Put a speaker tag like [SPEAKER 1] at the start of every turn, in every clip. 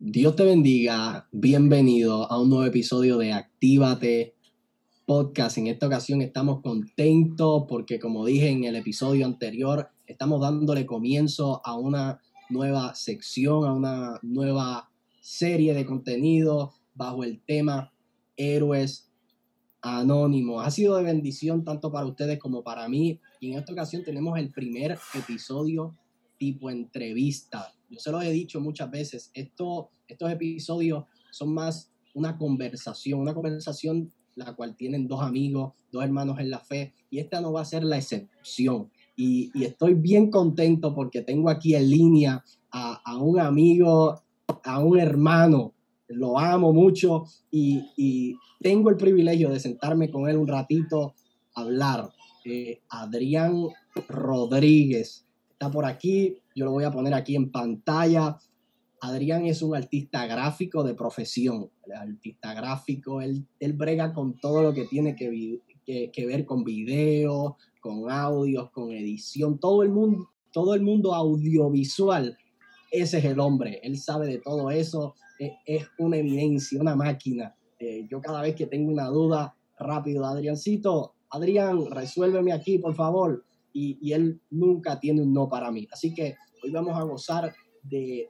[SPEAKER 1] Dios te bendiga, bienvenido a un nuevo episodio de Actívate Podcast. En esta ocasión estamos contentos porque como dije en el episodio anterior, estamos dándole comienzo a una nueva sección, a una nueva serie de contenido bajo el tema Héroes Anónimos. Ha sido de bendición tanto para ustedes como para mí y en esta ocasión tenemos el primer episodio tipo entrevista yo se lo he dicho muchas veces, esto, estos episodios son más una conversación, una conversación la cual tienen dos amigos, dos hermanos en la fe, y esta no va a ser la excepción. Y, estoy bien contento porque tengo aquí en línea a, un amigo, a un hermano, lo amo mucho y, tengo el privilegio de sentarme con él un ratito a hablar. Eh, Adrián Rodríguez está por aquí, yo lo voy a poner aquí en pantalla. Adrián es un artista gráfico de profesión. El artista gráfico, él, él, brega con todo lo que tiene que, ver con video, con audios, con edición, todo el mundo, todo el mundo audiovisual. Ese es el hombre, él sabe de todo eso, es, una evidencia, una máquina. Eh, yo cada vez que tengo una duda, rápido, Adriancito, Adrián, resuélveme aquí, por favor. Y, y, él nunca tiene un no para mí. Así que Hoy vamos a gozar de,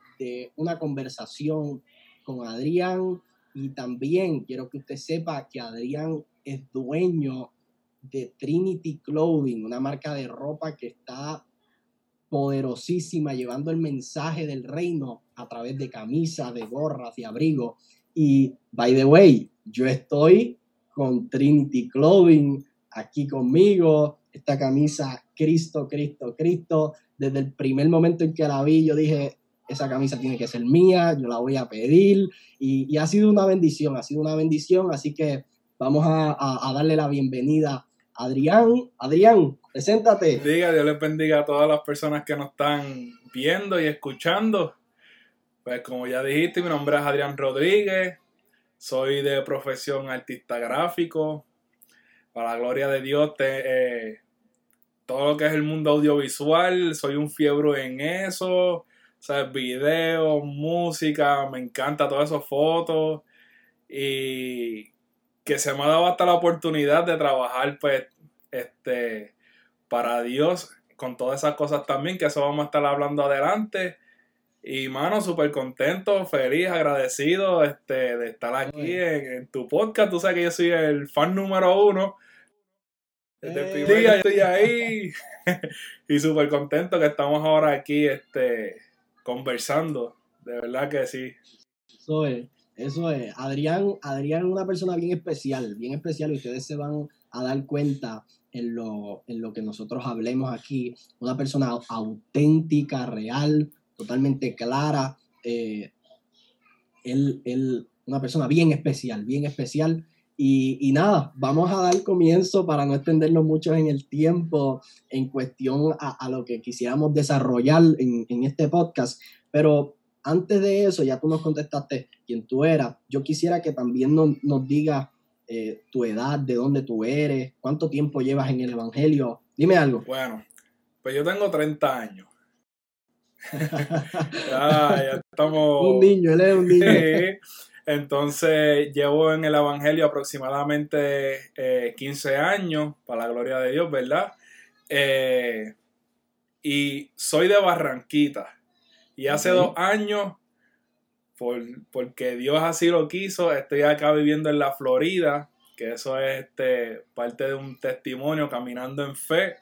[SPEAKER 1] una conversación con Adrián y también quiero que usted sepa que Adrián es dueño de Trinity Clothing, una marca de ropa que está poderosísima, llevando el mensaje del reino a través de camisas, de gorras, de abrigo. Y, by the way, yo estoy con Trinity Clothing aquí conmigo, esta camisa Cristo, Cristo, Cristo, desde el primer momento en que la vi, yo dije, esa camisa tiene que ser mía, yo la voy a pedir y, ha sido una bendición, ha sido una bendición, así que vamos a, darle la bienvenida a Adrián. Adrián, preséntate.
[SPEAKER 2] Diga, Dios les bendiga a todas las personas que nos están viendo y escuchando. Pues como ya dijiste, mi nombre es Adrián Rodríguez, soy de profesión artista gráfico. Para la gloria de Dios, te, eh, todo lo que es el mundo audiovisual, soy un fiebre en eso, ¿sabes? Videos, música, me encanta todas esas fotos y que se me ha dado hasta la oportunidad de trabajar, pues, este, para Dios con todas esas cosas también, que eso vamos a estar hablando adelante. Y mano, súper contento, feliz, agradecido este, de estar aquí en, en, tu podcast. Tú sabes que yo soy el fan número uno desde el día estoy ahí y súper contento que estamos ahora aquí este, conversando. De verdad que sí.
[SPEAKER 1] Eso es, eso es. Adrián, Adrián es una persona bien especial, bien especial y ustedes se van a dar cuenta en lo, en lo que nosotros hablemos aquí. Una persona auténtica, real, totalmente clara. Eh, él, él, una persona bien especial, bien especial y, nada, vamos a dar comienzo para no extendernos mucho en el tiempo en cuestión a, lo que quisiéramos desarrollar en, este podcast. Pero antes de eso, ya tú nos contestaste quién tú eras. Yo quisiera que también nos, nos digas eh, tu edad, de dónde tú eres, cuánto tiempo llevas en el Evangelio. Dime algo.
[SPEAKER 2] Bueno, pues yo tengo 30 años. ya estamos.
[SPEAKER 1] Un niño, él es un niño.
[SPEAKER 2] Entonces llevo en el Evangelio aproximadamente 15 eh, años, para la gloria de Dios, ¿verdad? Eh, y soy de Barranquita. Y hace dos años, por, porque Dios así lo quiso, estoy acá viviendo en la Florida, que eso es este, parte de un testimonio caminando en fe.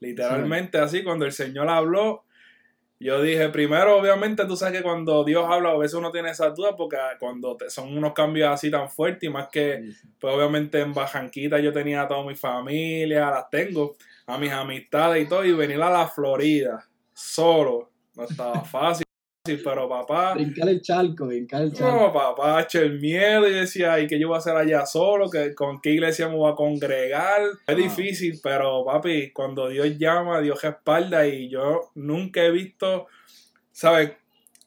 [SPEAKER 2] Literalmente así, cuando el Señor habló, yo dije, primero, obviamente, tú sabes que cuando Dios habla, a veces uno tiene esas dudas porque cuando son unos cambios así tan fuertes, y más que, pues obviamente en Bajanquita yo tenía a toda mi familia, las tengo, a mis amistades y todo, y venir a la Florida solo, no estaba fácil pero papá.
[SPEAKER 1] Brincar el charco, brincar el charco.
[SPEAKER 2] No, papá, eché el miedo y decía, ¿y qué yo voy a hacer allá solo? ¿Que, ¿Con qué iglesia me voy a congregar? Es difícil, pero papi, cuando Dios llama, Dios respalda y yo nunca he visto, ¿sabes?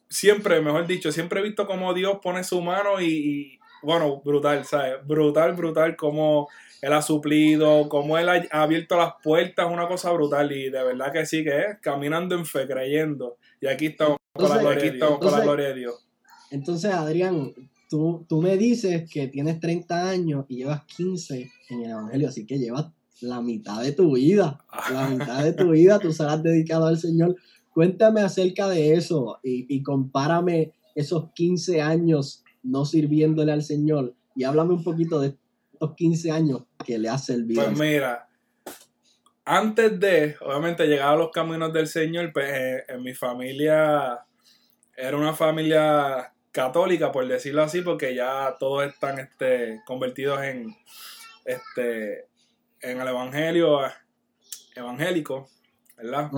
[SPEAKER 2] Siempre, mejor dicho, siempre he visto cómo Dios pone su mano y, y bueno, brutal, ¿sabes? Brutal, brutal, como él ha suplido, como Él ha abierto las puertas, una cosa brutal y de verdad que sí que es, caminando en fe, creyendo. Y aquí estamos, con, la gloria, de Dios.
[SPEAKER 1] Entonces, Adrián, tú, tú me dices que tienes 30 años y llevas 15 en el Evangelio, así que llevas la mitad de tu vida, la mitad de tu vida tú serás dedicado al Señor. Cuéntame acerca de eso y, y compárame esos 15 años no sirviéndole al Señor y háblame un poquito de estos 15 años que le has servido.
[SPEAKER 2] Pues mira, antes de, obviamente, llegar a los caminos del Señor, pues eh, en mi familia era una familia católica, por decirlo así, porque ya todos están este, convertidos en, este, en el evangelio evangélico, ¿verdad?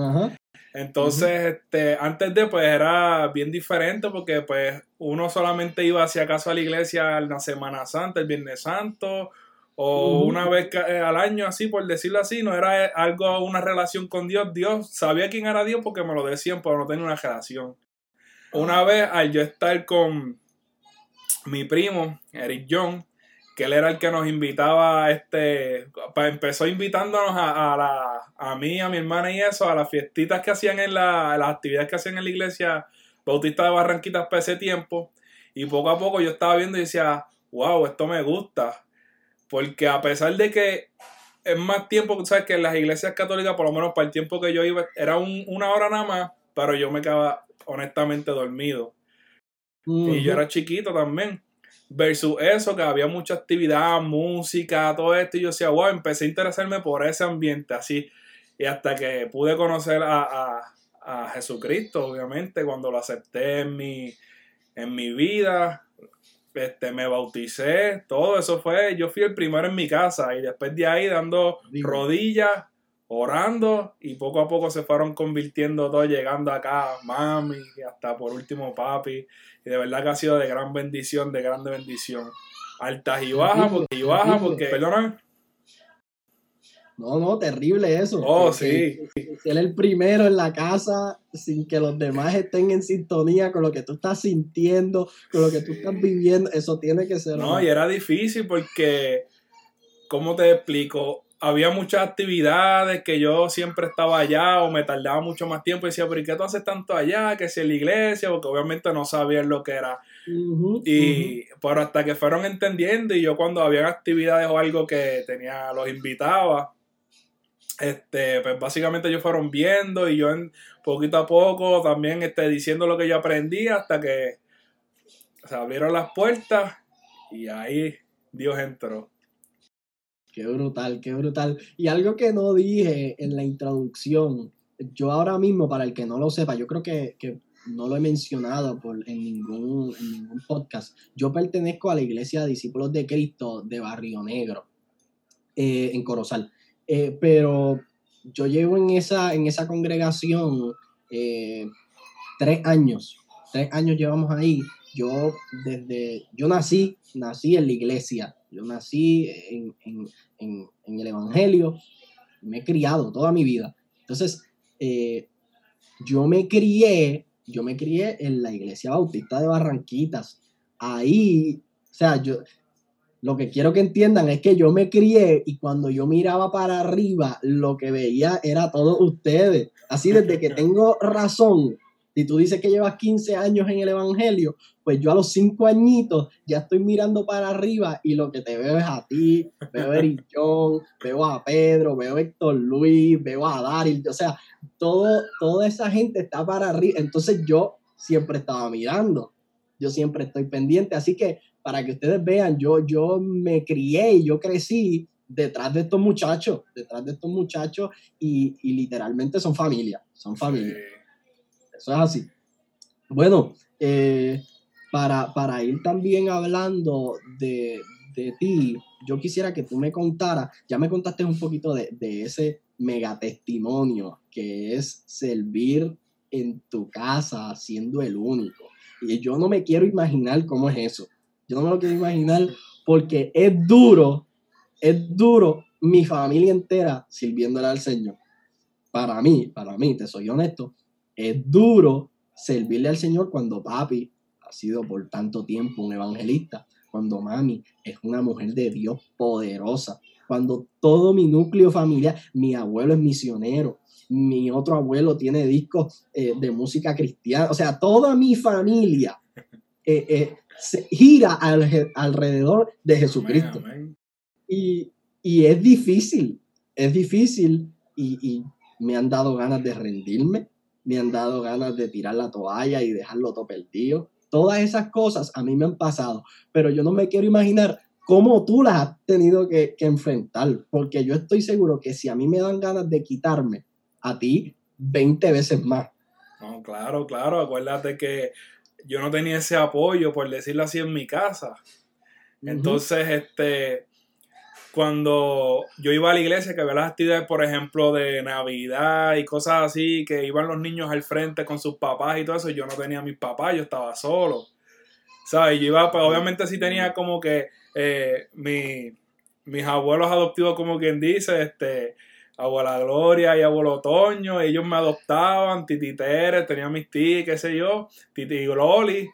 [SPEAKER 2] Entonces, este, antes de, pues era bien diferente porque pues uno solamente iba hacia casa a la iglesia la Semana Santa, el Viernes Santo, o una vez eh, al año, así por decirlo así, no era algo, una relación con Dios. Dios sabía quién era Dios porque me lo decían, pero no tenía una relación. Una vez al yo estar con mi primo, Eric John, que él era el que nos invitaba, este, empezó invitándonos a, la, a mí, a mi hermana y eso, a las fiestitas que hacían en la, las actividades que hacían en la iglesia Bautista de Barranquitas para ese tiempo. Y poco a poco yo estaba viendo y decía, wow, esto me gusta porque a pesar de que es más tiempo, sabes que en las iglesias católicas, por lo menos para el tiempo que yo iba, era una hora nada más, pero yo me quedaba honestamente dormido. Y yo era chiquito también. Versus eso, que había mucha actividad, música, todo esto, y yo decía, wow, empecé a interesarme por ese ambiente así. Y hasta que pude conocer a, a Jesucristo, obviamente, cuando lo acepté en mi, en mi vida, este, me bauticé, todo eso fue, yo fui el primero en mi casa y después de ahí dando rodillas, orando y poco a poco se fueron convirtiendo todos, llegando acá, mami, hasta por último papi, y de verdad que ha sido de gran bendición, de grande bendición. Altas y bajas, porque, y bajas, porque, perdóname.
[SPEAKER 1] No, no, terrible eso.
[SPEAKER 2] Oh, sí.
[SPEAKER 1] Ser el primero en la casa sin que los demás estén en sintonía con lo que tú estás sintiendo, con lo que tú estás viviendo, eso tiene que ser.
[SPEAKER 2] No, y era difícil porque, ¿cómo te explico? Había muchas actividades que yo siempre estaba allá o me tardaba mucho más tiempo y decía, pero ¿y qué tú haces tanto allá? Que si en la iglesia, porque obviamente no sabían lo que era. y pero hasta que fueron entendiendo y yo cuando había actividades o algo que tenía, los invitaba este, pues básicamente ellos fueron viendo y yo en poquito a poco también este, diciendo lo que yo aprendí hasta que se abrieron las puertas y ahí Dios entró.
[SPEAKER 1] Qué brutal, qué brutal. Y algo que no dije en la introducción, yo ahora mismo, para el que no lo sepa, yo creo que, no lo he mencionado por, en, ningún, en ningún podcast, yo pertenezco a la Iglesia de Discípulos de Cristo de Barrio Negro, eh, en Corozal. Eh, pero yo llevo en esa, en esa congregación eh, tres años, tres años llevamos ahí. Yo desde, yo nací, nací en la iglesia, yo nací en, el Evangelio, me he criado toda mi vida. Entonces, eh, yo me crié, yo me crié en la iglesia bautista de Barranquitas. Ahí, o sea, yo, lo que quiero que entiendan es que yo me crié y cuando yo miraba para arriba, lo que veía era todos ustedes. Así desde que tengo razón, si tú dices que llevas 15 años en el Evangelio, pues yo a los 5 añitos ya estoy mirando para arriba y lo que te veo es a ti, veo a Eric John, veo a Pedro, veo a Héctor Luis, veo a Daryl, o sea, todo, toda esa gente está para arriba. Entonces yo siempre estaba mirando, yo siempre estoy pendiente, así que para que ustedes vean, yo, yo me crié y yo crecí detrás de estos muchachos, detrás de estos muchachos y, literalmente son familia, son familia. Eso es así. Bueno, eh, para, para, ir también hablando de, ti, yo quisiera que tú me contaras, ya me contaste un poquito de, de ese megatestimonio que es servir en tu casa siendo el único. Y yo no me quiero imaginar cómo es eso. Yo no me lo quiero imaginar porque es duro, es duro mi familia entera sirviéndole al Señor. Para mí, para mí, te soy honesto, es duro servirle al Señor cuando papi ha sido por tanto tiempo un evangelista, cuando mami es una mujer de Dios poderosa, cuando todo mi núcleo familiar, mi abuelo es misionero, mi otro abuelo tiene discos eh, de música cristiana, o sea, toda mi familia eh, eh, se gira al- alrededor de Jesucristo. Y, y es difícil, es difícil y, y me han dado ganas de rendirme, me han dado ganas de tirar la toalla y dejarlo todo perdido. Todas esas cosas a mí me han pasado, pero yo no me quiero imaginar cómo tú las has tenido que, que enfrentar, porque yo estoy seguro que si a mí me dan ganas de quitarme, a ti 20 veces más.
[SPEAKER 2] No, claro, claro. Acuérdate que yo no tenía ese apoyo, por decirlo así, en mi casa. Entonces, este, cuando yo iba a la iglesia, que había las actividades, por ejemplo, de Navidad y cosas así, que iban los niños al frente con sus papás y todo eso, yo no tenía a mis papás, yo estaba solo. ¿Sabes? Yo iba, pues obviamente sí tenía como que eh, mi- mis abuelos adoptivos, como quien dice, este, abuela Gloria y abuelo Toño, ellos me adoptaban, Titi Tere, tenía mis tías, qué sé yo, Titi Gloli,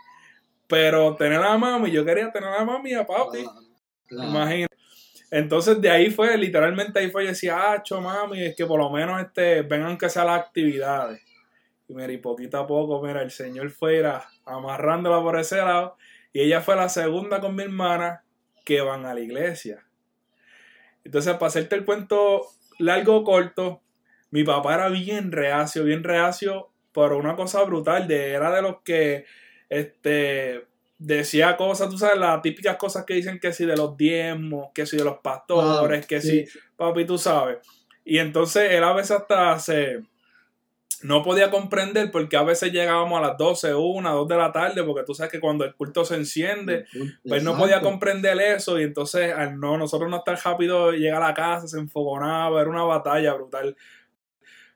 [SPEAKER 2] pero tener a mami, yo quería tener a mami y a papi.
[SPEAKER 1] Claro.
[SPEAKER 2] Imagínate. Entonces de ahí fue, literalmente ahí fue, yo decía, ah, cho, mami, es que por lo menos este, vengan que sea las actividades. Y mira, y poquito a poco, mira, el Señor fue ir a- amarrándola por ese lado. Y ella fue la segunda con mi hermana que van a la iglesia. Entonces, para hacerte el cuento largo o corto, mi papá era bien reacio, bien reacio, pero una cosa brutal, de, era de los que, este, decía cosas, tú sabes, las típicas cosas que dicen que si de los diezmos, que si de los pastores,
[SPEAKER 1] Ah,
[SPEAKER 2] que
[SPEAKER 1] sí.
[SPEAKER 2] si, papi, tú sabes. Y entonces él a veces hasta se, no podía comprender porque a veces llegábamos a las 12, 1, 2 de la tarde, porque tú sabes que cuando el culto se enciende, pues no podía comprender eso y entonces al no, nosotros no estar rápido llegar a la casa, se enfogonaba, era una batalla brutal.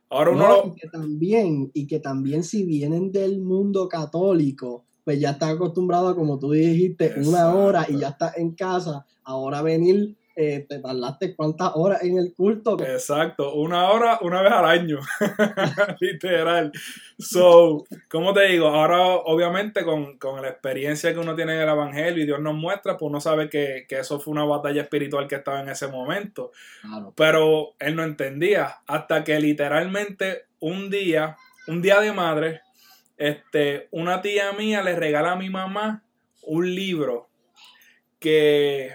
[SPEAKER 2] Ahora uno
[SPEAKER 1] No, y que también, y que también si vienen del mundo católico, pues ya está acostumbrado a, como tú dijiste, una hora y ya está en casa. Ahora venir, eh, te tardaste cuántas horas en el culto.
[SPEAKER 2] Exacto, una hora, una vez al año. Literal. So, ¿cómo te digo? Ahora, obviamente, con, con la experiencia que uno tiene en el Evangelio y Dios nos muestra, pues uno sabe que, que eso fue una batalla espiritual que estaba en ese momento.
[SPEAKER 1] Claro.
[SPEAKER 2] Pero él no entendía. Hasta que literalmente un día, un día de madre, este, una tía mía le regala a mi mamá un libro que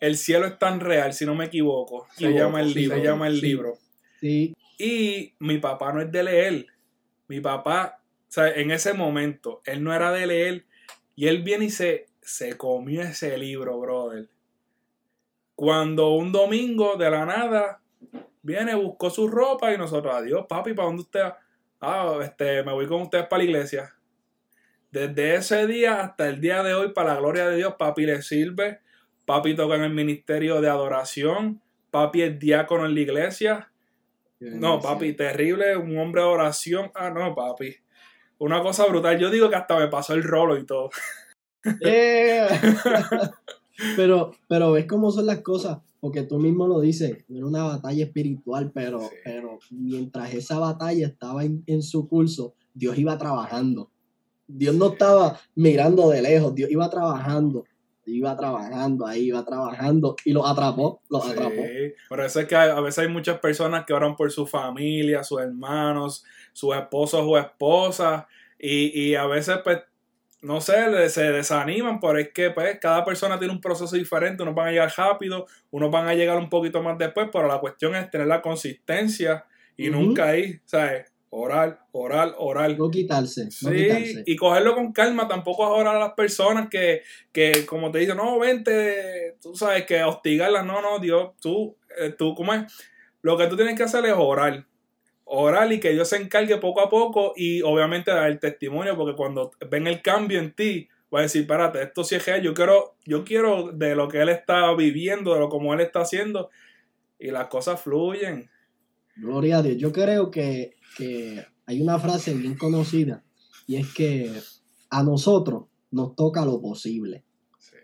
[SPEAKER 2] El cielo es tan real, si no me equivoco. Se
[SPEAKER 1] Equivoco,
[SPEAKER 2] llama el
[SPEAKER 1] sí,
[SPEAKER 2] libro. Se llama el
[SPEAKER 1] sí.
[SPEAKER 2] libro.
[SPEAKER 1] Sí,
[SPEAKER 2] Y mi papá no es de leer. Mi papá, o sea, en ese momento, él no era de leer. Y él viene y se, se comió ese libro, brother. Cuando un domingo de la nada viene, buscó su ropa y nosotros, adiós, papi, ¿para dónde usted? va?" Ah, este, me voy con ustedes para la iglesia. Desde ese día hasta el día de hoy, para la gloria de Dios, papi le sirve. Papi toca en el ministerio de adoración. Papi es diácono en la iglesia. No, papi, terrible, un hombre de oración. Ah, no, papi. Una cosa brutal. Yo digo que hasta me pasó el rolo y todo.
[SPEAKER 1] Pero, pero ves cómo son las cosas, porque tú mismo lo dices, era una batalla espiritual, pero,
[SPEAKER 2] Sí.
[SPEAKER 1] pero mientras esa batalla estaba en, en su curso, Dios iba trabajando. Dios no estaba mirando de lejos, Dios iba trabajando, iba trabajando, ahí iba trabajando y los atrapó, los atrapó.
[SPEAKER 2] Por eso es que a a veces hay muchas personas que oran por su familia, sus hermanos, sus esposos o esposas. Y, y a veces, pues, no sé, se desaniman, pero es que pues, cada persona tiene un proceso diferente. Unos van a llegar rápido, unos van a llegar un poquito más después, pero la cuestión es tener la consistencia y nunca ahí, ¿sabes? Orar, orar, orar.
[SPEAKER 1] No quitarse, no
[SPEAKER 2] Sí,
[SPEAKER 1] quitarse.
[SPEAKER 2] y cogerlo con calma, tampoco ahora a las personas que, que como te dicen, no, vente, tú sabes, que hostigarlas, no, no, Dios, tú, eh, tú, ¿cómo es? Lo que tú tienes que hacer es orar, orar y que Dios se encargue poco a poco y obviamente dar el testimonio, porque cuando ven el cambio en ti, va a decir, espérate, esto sí es real, yo quiero, yo quiero de lo que Él está viviendo, de lo como Él está haciendo, y las cosas fluyen.
[SPEAKER 1] Gloria a Dios. Yo creo que, que hay una frase bien conocida y es que a nosotros nos toca lo posible.
[SPEAKER 2] Sí.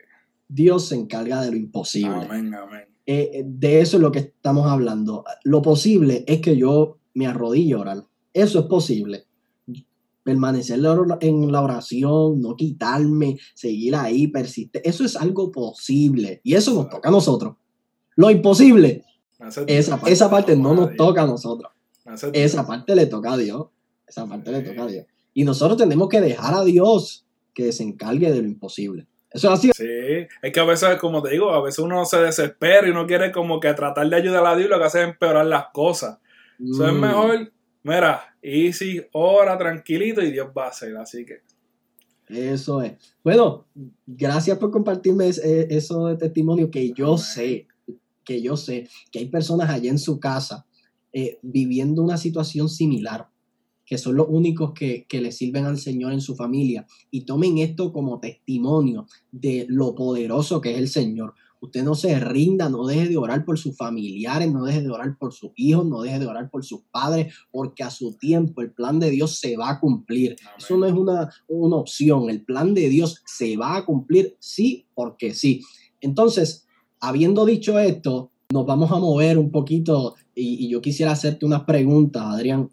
[SPEAKER 1] Dios se encarga de lo imposible.
[SPEAKER 2] Amén, amén.
[SPEAKER 1] Eh, eh, de eso es lo que estamos hablando. Lo posible es que yo me arrodille a orar. Eso es posible. Permanecer en la oración, no quitarme, seguir ahí, persistir. Eso es algo posible. Y eso nos toca a nosotros. Lo imposible,
[SPEAKER 2] Esa,
[SPEAKER 1] esa, parte no nos toca a nosotros. Esa parte le toca a Dios. Esa parte le toca a Dios. Y nosotros tenemos que dejar a Dios que se encargue de lo imposible. Eso es así.
[SPEAKER 2] Sí, es que a veces, como te digo, a veces uno se desespera y uno quiere como que tratar de ayudar a Dios y lo que hace es empeorar las cosas. Eso es
[SPEAKER 1] Mm.
[SPEAKER 2] mejor, mira, easy, ora, tranquilito y Dios va a hacer, así que.
[SPEAKER 1] Eso es. Bueno, gracias por compartirme eh, eso de testimonio que yo sé, que yo sé que hay personas allá en su casa eh, viviendo una situación similar, que son los únicos que, que le sirven al Señor en su familia y tomen esto como testimonio de lo poderoso que es el Señor. Usted no se rinda, no deje de orar por sus familiares, no deje de orar por sus hijos, no deje de orar por sus padres, porque a su tiempo el plan de Dios se va a cumplir. Eso no es una, una opción. El plan de Dios se va a cumplir sí porque sí. Entonces, habiendo dicho esto, nos vamos a mover un poquito y, y yo quisiera hacerte unas preguntas, Adrián,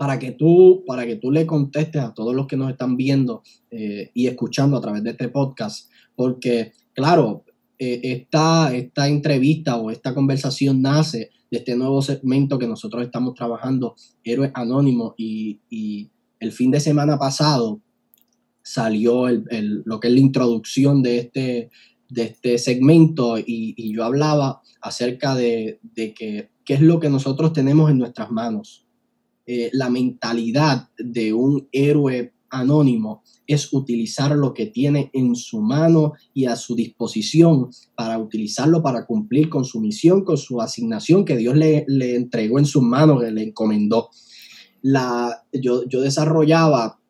[SPEAKER 1] para que tú, para que tú le contestes a todos los que nos están viendo eh, y escuchando a través de este podcast, porque, claro, eh, esta, esta entrevista o esta conversación nace de este nuevo segmento que nosotros estamos trabajando, Héroes Anónimos, y, el fin de semana pasado salió el, lo que es la introducción de este, de este segmento y, y yo hablaba acerca de, de que qué es lo que nosotros tenemos en nuestras manos. Eh, la mentalidad de un héroe anónimo es utilizar lo que tiene en su mano y a su disposición para utilizarlo para cumplir con su misión, con su asignación que Dios le, le entregó en sus manos, que le encomendó. La, yo, yo desarrollaba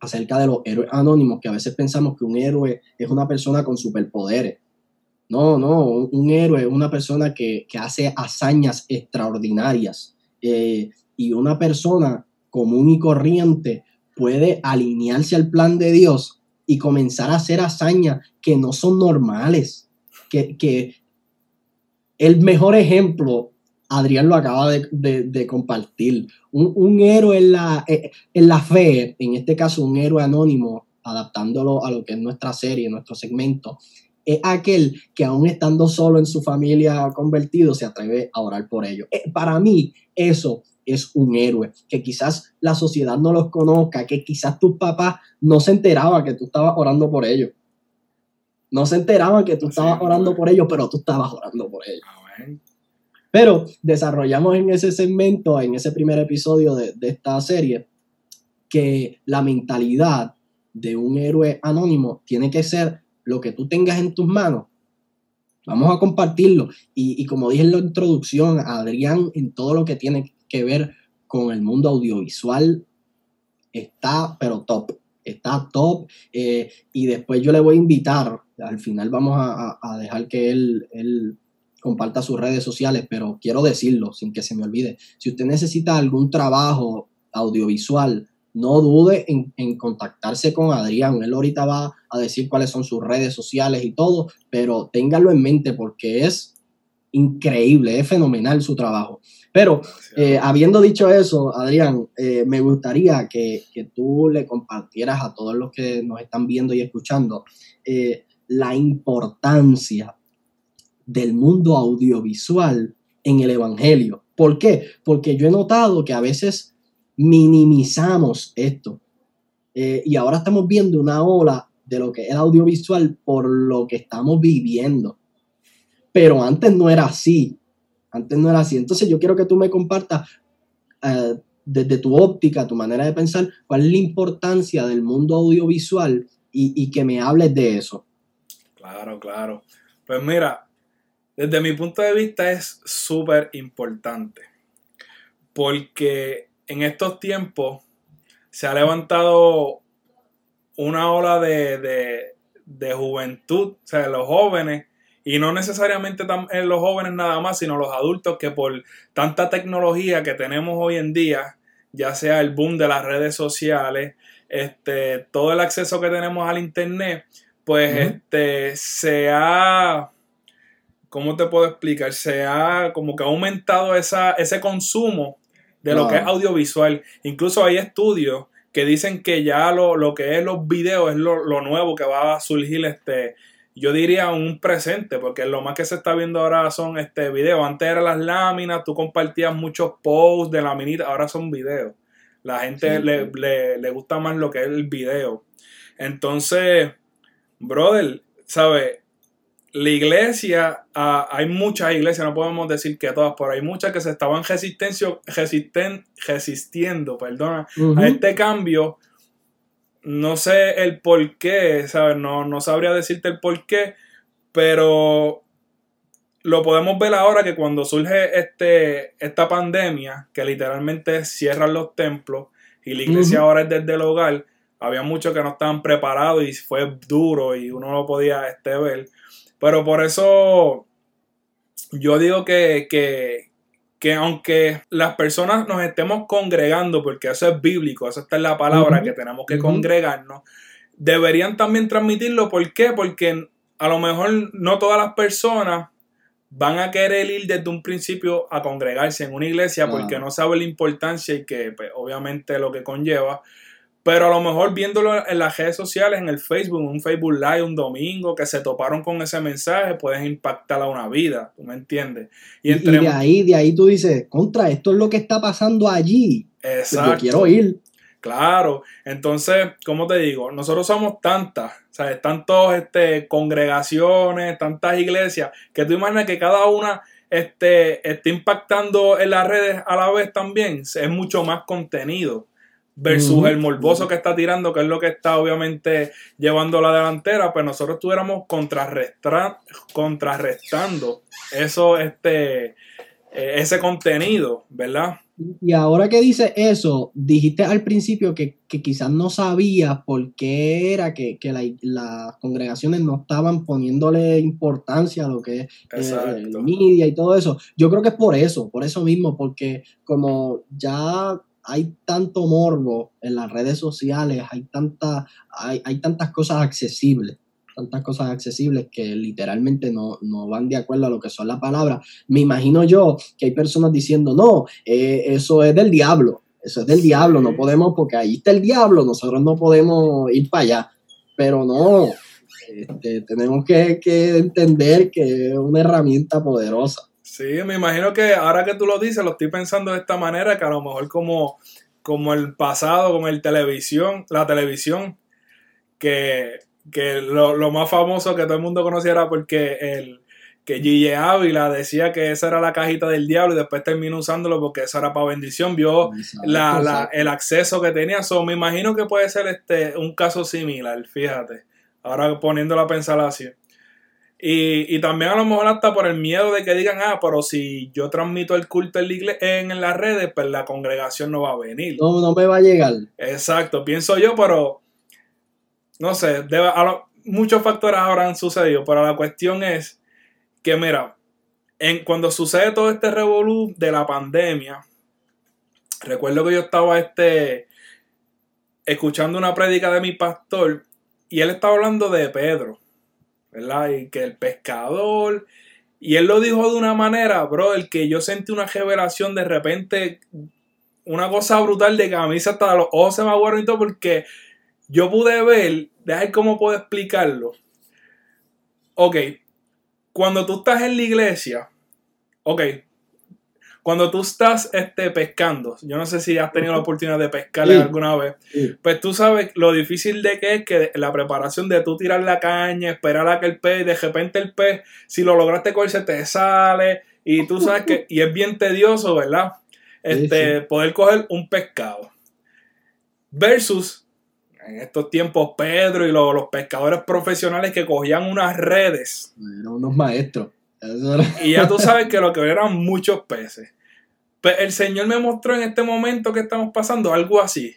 [SPEAKER 1] acerca de los héroes anónimos, que a veces pensamos que un héroe es una persona con superpoderes. No, no, un, héroe es una persona que, que hace hazañas extraordinarias. Eh, y una persona común y corriente puede alinearse al plan de Dios y comenzar a hacer hazañas que no son normales. Que, que el mejor ejemplo, Adrián lo acaba de, de- compartir. Un, un héroe en la, eh, en la fe, en este caso un héroe anónimo, adaptándolo a lo que es nuestra serie, nuestro segmento, es aquel que aún estando solo en su familia convertido se atreve a orar por ellos. Eh, para mí, eso es un héroe, que quizás la sociedad no los conozca, que quizás tus papás no se enteraban que tú estabas orando por ellos. No se enteraban que tú estabas
[SPEAKER 2] es,
[SPEAKER 1] orando
[SPEAKER 2] güey.
[SPEAKER 1] por ellos, pero tú estabas orando por ellos.
[SPEAKER 2] Amén.
[SPEAKER 1] Pero desarrollamos en ese segmento, en ese primer episodio de, de esta serie, que la mentalidad de un héroe anónimo tiene que ser lo que tú tengas en tus manos. Vamos a compartirlo. Y, y como dije en la introducción, Adrián, en todo lo que tiene que ver con el mundo audiovisual, está, pero top. Está top. eh, y después yo le voy a invitar, al final vamos a, dejar que él, comparta sus redes sociales, pero quiero decirlo sin que se me olvide. Si usted necesita algún trabajo audiovisual, no dude en, en contactarse con Adrián. Él ahorita va a decir cuáles son sus redes sociales y todo, pero téngalo en mente porque es increíble, es fenomenal su trabajo. Pero eh, habiendo dicho eso, Adrián, eh, me gustaría que, que tú le compartieras a todos los que nos están viendo y escuchando eh, la importancia del mundo audiovisual en el Evangelio. ¿Por qué? Porque yo he notado que a veces minimizamos esto. Y ahora estamos viendo una ola de lo que es el audiovisual por lo que estamos viviendo. Pero antes no era así. Antes no era así. Entonces yo quiero que tú me compartas eh, desde tu óptica, tu manera de pensar, cuál es la importancia del mundo audiovisual y, que me hables de eso.
[SPEAKER 2] Claro, claro. Pues mira, desde mi punto de vista es súper importante. Porque en estos tiempos se ha levantado una ola de, de, de juventud, o sea, los jóvenes, y no necesariamente tam- eh, los jóvenes nada más, sino los adultos que por tanta tecnología que tenemos hoy en día, ya sea el boom de las redes sociales, este, todo el acceso que tenemos al internet, pues este se ha ¿cómo te puedo explicar? Se ha como que ha aumentado esa, ese consumo de lo que es audiovisual. Incluso hay estudios que dicen que ya lo, lo que es los videos es lo, lo nuevo que va a surgir este yo diría un presente, porque lo más que se está viendo ahora son este videos. Antes eran las láminas, tú compartías muchos posts de laminita, ahora son videos. La gente
[SPEAKER 1] Sí.
[SPEAKER 2] le, le- le gusta más lo que es el video. Entonces, brother, ¿sabes? La iglesia, ah, hay muchas iglesias, no podemos decir que todas, pero hay muchas que se estaban resistencio- resisten- resistiendo perdona, a este cambio. No sé el por qué, ¿sabes? No, no sabría decirte el por qué, pero lo podemos ver ahora que cuando surge este, esta pandemia, que literalmente cierran los templos y la iglesia ahora es desde el hogar, había muchos que no estaban preparados y fue duro y uno no podía este, ver. Pero por eso yo digo que, que, que aunque las personas nos estemos congregando, porque eso es bíblico, eso está en la palabra, que tenemos que congregarnos, deberían también transmitirlo. ¿Por qué? Porque a lo mejor no todas las personas van a querer ir desde un principio a congregarse en una iglesia porque no saben la importancia y que pues, obviamente lo que conlleva. Pero a lo mejor viéndolo en las redes sociales, en el Facebook, un Facebook Live un domingo, que se toparon con ese mensaje, puedes impactar a una vida, ¿tú me entiendes?
[SPEAKER 1] Y, y de ahí, de ahí tú dices, contra, esto es lo que está pasando allí. Pues
[SPEAKER 2] Exacto.
[SPEAKER 1] yo quiero ir.
[SPEAKER 2] Claro, entonces, como te digo, nosotros somos tantas, o sea, tantas este, congregaciones, tantas iglesias, que tú imaginas que cada una este, esté impactando en las redes a la vez también, es mucho más contenido versus el morboso que está tirando, que es lo que está obviamente llevando la delantera, pues nosotros estuviéramos contrarrestando eso, este, eh, ese contenido, ¿verdad?
[SPEAKER 1] Y ahora que dices eso, dijiste al principio que, que quizás no sabías por qué era que, que la- las congregaciones no estaban poniéndole importancia a lo que es eh,
[SPEAKER 2] Exacto.
[SPEAKER 1] media y todo eso. Yo creo que es por eso, por eso mismo, porque como ya hay tanto morbo en las redes sociales, hay, tanta, hay, hay tantas cosas accesibles, tantas cosas accesibles que literalmente no, no van de acuerdo a lo que son las palabras. Me imagino yo que hay personas diciendo, no, eh, eso es del diablo, eso es del diablo, no podemos, porque ahí está el diablo, nosotros no podemos ir para allá. Pero no, este, tenemos que, que entender que es una herramienta poderosa.
[SPEAKER 2] Sí, me imagino que ahora que tú lo dices, lo estoy pensando de esta manera, que a lo mejor como, como el pasado, como el televisión, la televisión, que, que lo, lo más famoso que todo el mundo conocía era porque el que Gigi Ávila decía que esa era la cajita del diablo y después terminó usándolo porque eso era para bendición, vio la, la- el acceso que tenía. So, me imagino que puede ser este un caso similar, fíjate. Ahora poniéndolo a pensar así. Y, y también a lo mejor hasta por el miedo de que digan, ah, pero si yo transmito el culto en, la igle- en, en las redes, pues la congregación no va a venir.
[SPEAKER 1] No, no me va a llegar.
[SPEAKER 2] Exacto, pienso yo, pero no sé, debe- a lo- muchos factores habrán sucedido, pero la cuestión es que, mira, en, cuando sucede todo este revolú de la pandemia, recuerdo que yo estaba este, escuchando una prédica de mi pastor y él estaba hablando de Pedro, ¿verdad? Y que el pescador, y él lo dijo de una manera, bro, el que yo sentí una revelación de repente, una cosa brutal de que a mí se hasta los ojos se me aguaron y todo porque yo pude ver, déjame cómo puedo explicarlo. Ok, cuando tú estás en la iglesia, ok, cuando tú estás este, pescando, yo no sé si has tenido la oportunidad de pescar
[SPEAKER 1] Sí.
[SPEAKER 2] alguna vez,
[SPEAKER 1] Sí.
[SPEAKER 2] pues tú sabes lo difícil de que es que la preparación de tú tirar la caña, esperar a que el pez, de repente el pez, si lo lograste coger, se te sale, y tú sabes que, y es bien tedioso, ¿verdad? Este, poder coger un pescado. Versus, en estos tiempos, Pedro y lo- los pescadores profesionales que cogían unas redes.
[SPEAKER 1] Eran unos maestros. Eso era-
[SPEAKER 2] Y ya tú sabes que lo que eran muchos peces. Pues el Señor me mostró en este momento que estamos pasando algo así.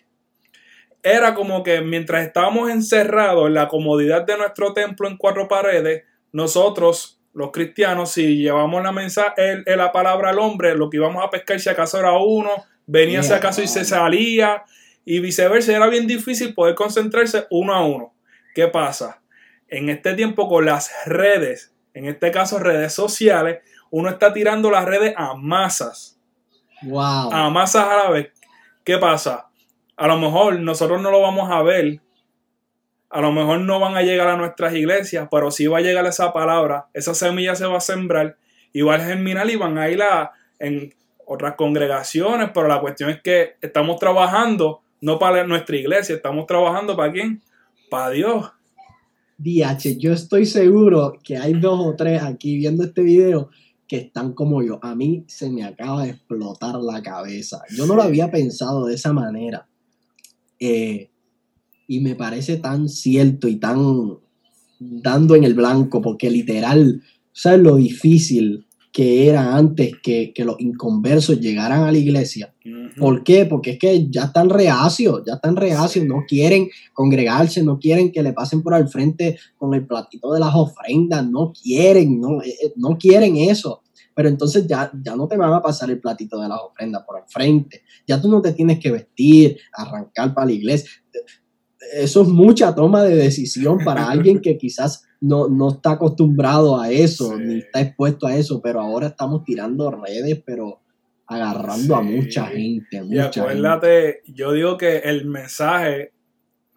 [SPEAKER 2] Era como que mientras estábamos encerrados en la comodidad de nuestro templo en cuatro paredes, nosotros, los cristianos, si llevamos la mensaje, el- el- la palabra al hombre, lo que íbamos a pescar si acaso era uno, venía si acaso y se salía, y viceversa, era bien difícil poder concentrarse uno a uno. ¿Qué pasa? En este tiempo con las redes, en este caso redes sociales, uno está tirando las redes a masas
[SPEAKER 1] Wow.
[SPEAKER 2] a masas vez. ¿Qué pasa? A lo mejor nosotros no lo vamos a ver. A lo mejor no van a llegar a nuestras iglesias, pero sí va a llegar esa palabra. Esa semilla se va a sembrar y va a germinar y van a ir a, en, otras congregaciones, pero la cuestión es que estamos trabajando no para nuestra iglesia, estamos trabajando para quién? Para Dios.
[SPEAKER 1] DH, yo estoy seguro que hay dos o tres aquí viendo este video que están como yo. A mí se me acaba de explotar la cabeza. Yo no lo había pensado de esa manera. Eh, y me parece tan cierto y tan dando en el blanco, porque literal, ¿sabes lo difícil que era antes que, los inconversos llegaran a la iglesia. ¿Por qué? Porque es que ya están reacios, ya están reacios, no quieren congregarse, no quieren que le pasen por al frente con el platito de las ofrendas, no quieren, no, eh, eh, no quieren eso. Pero entonces ya, ya no te van a pasar el platito de las ofrendas por al frente, ya tú no te tienes que vestir, arrancar para la iglesia. Eso es mucha toma de decisión para alguien que quizás no, no está acostumbrado a eso, ni está expuesto a eso, pero ahora estamos tirando redes, pero agarrando a mucha gente.
[SPEAKER 2] y acuérdate, yo digo que el mensaje,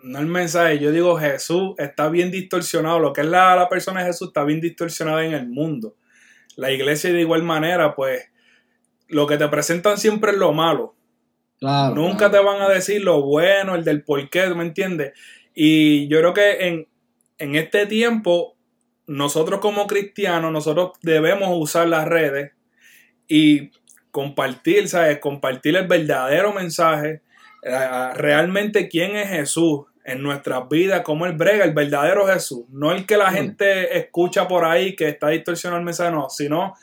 [SPEAKER 2] no el mensaje, yo digo Jesús está bien distorsionado, lo que es la, la persona de Jesús está bien distorsionada en el mundo. La iglesia de igual manera, pues, lo que te presentan siempre es lo malo. Claro, Nunca te van a decir lo bueno, el del porqué, ¿me entiendes? Y yo creo que en, en este tiempo, nosotros como cristianos, nosotros debemos usar las redes y compartir, ¿sabes? Compartir el verdadero mensaje, eh, realmente quién es Jesús en nuestras vidas, cómo Él brega, el verdadero Jesús, no el que la mm. gente escucha por ahí que está distorsionando el mensaje, no, sino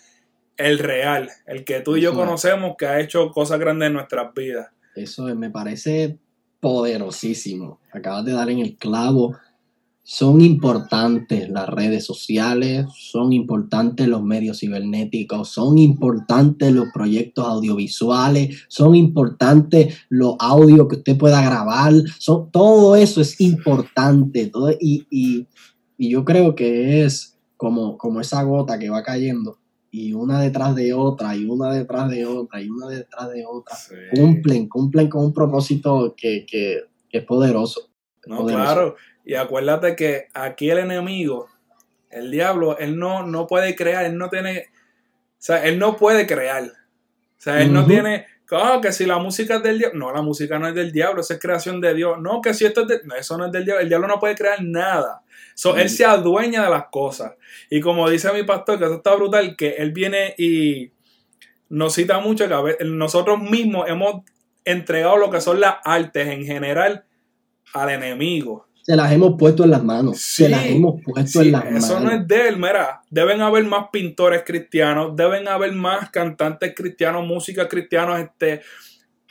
[SPEAKER 2] el real, el que tú y yo conocemos que ha hecho cosas grandes en nuestras vidas.
[SPEAKER 1] Eso me parece poderosísimo. Acabas de dar en el clavo son importantes las redes sociales, son importantes los medios cibernéticos, son importantes los proyectos audiovisuales, son importantes los audios que usted pueda grabar, son, todo eso es importante. Todo, y, yo creo que es como, como esa gota que va cayendo y una detrás de otra, y una detrás de otra, y una detrás de otra, cumplen, cumplen con un propósito que, es poderoso.
[SPEAKER 2] no, claro. Y acuérdate que aquí el enemigo, el diablo, él no, no puede crear, él no tiene, o sea, él no puede crear. O sea, él no tiene, oh, que si la música es del diablo, no, la música no es del diablo, esa es creación de Dios. No, que si esto es de, no, eso no es del diablo, el diablo no puede crear nada. So, Él se adueña de las cosas. Y como dice mi pastor, que eso está brutal, que él viene y nos cita mucho que nosotros mismos hemos entregado lo que son las artes en general al enemigo
[SPEAKER 1] se las hemos puesto en las manos. se las hemos puesto en las
[SPEAKER 2] manos. Eso no es de él, mira. Deben haber más pintores cristianos, deben haber más cantantes cristianos, música cristianos, este.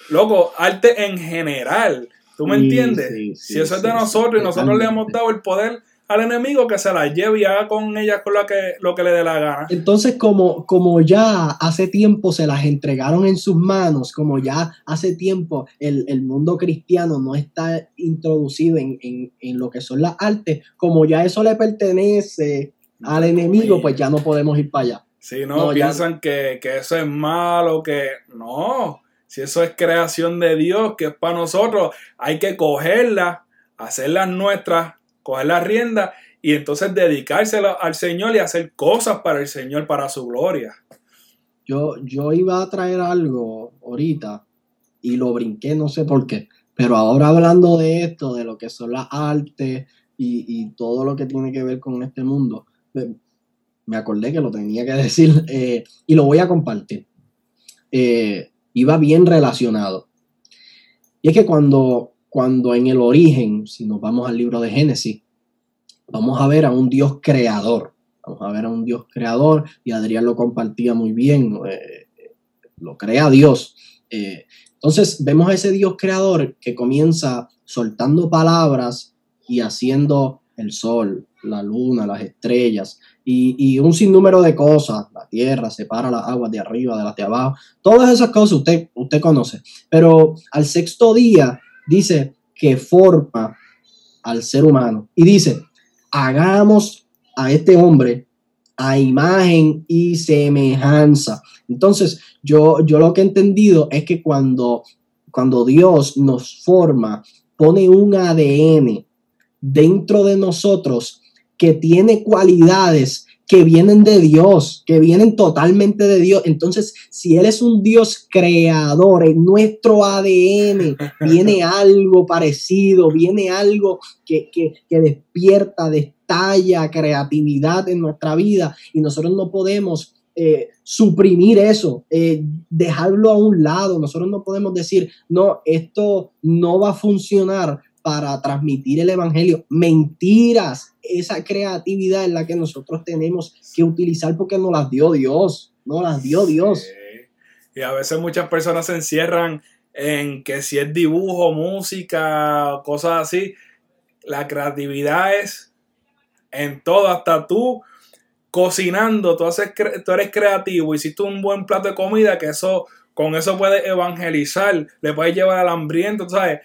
[SPEAKER 2] Loco, arte en general. ¿Tú me entiendes? si eso es de nosotros y nosotros le hemos dado el poder al enemigo que se la lleve y haga con ella con lo que, lo que le dé la gana.
[SPEAKER 1] Entonces, como, como ya hace tiempo se las entregaron en sus manos, como ya hace tiempo el, mundo cristiano no está introducido en, lo que son las artes, como ya eso le pertenece al enemigo, pues ya no podemos ir para allá.
[SPEAKER 2] Sí, no, piensan que, que eso es malo, que no, si eso es creación de Dios, que es para nosotros, hay que cogerla, hacerlas nuestras coger la rienda y entonces dedicárselo al Señor y hacer cosas para el Señor, para su gloria.
[SPEAKER 1] Yo, yo iba a traer algo ahorita y lo brinqué, no sé por qué. Pero ahora hablando de esto, de lo que son las artes y, todo lo que tiene que ver con este mundo, me acordé que lo tenía que decir eh, y lo voy a compartir. Eh, iba bien relacionado. Y es que cuando cuando en el origen, si nos vamos al libro de Génesis, vamos a ver a un Dios creador. Vamos a ver a un Dios creador y Adrián lo compartía muy bien, eh, lo crea Dios. Eh, entonces vemos a ese Dios creador que comienza soltando palabras y haciendo el sol, la luna, las estrellas y, y, un sinnúmero de cosas. La tierra separa las aguas de arriba de las de abajo. Todas esas cosas usted, usted conoce. Pero al sexto día dice que forma al ser humano. Y dice, hagamos a este hombre a imagen y semejanza. Entonces, yo, yo lo que he entendido es que cuando, cuando Dios nos forma, pone un ADN dentro de nosotros que tiene cualidades que vienen de Dios, que vienen totalmente de Dios. Entonces, si Él es un Dios creador, en nuestro ADN viene algo parecido, viene algo que, que, que despierta, destalla creatividad en nuestra vida y nosotros no podemos eh, suprimir eso, eh, dejarlo a un lado. Nosotros no podemos decir, no, esto no va a funcionar para transmitir el Evangelio. Mentiras, esa creatividad es la que nosotros tenemos que utilizar porque nos las dio Dios, no las dio Dios.
[SPEAKER 2] Y a veces muchas personas se encierran en que si es dibujo, música, cosas así, la creatividad es en todo, hasta tú cocinando, tú, haces, tú eres creativo, hiciste un buen plato de comida, que eso, con eso puedes evangelizar, le puedes llevar al hambriento, ¿sabes?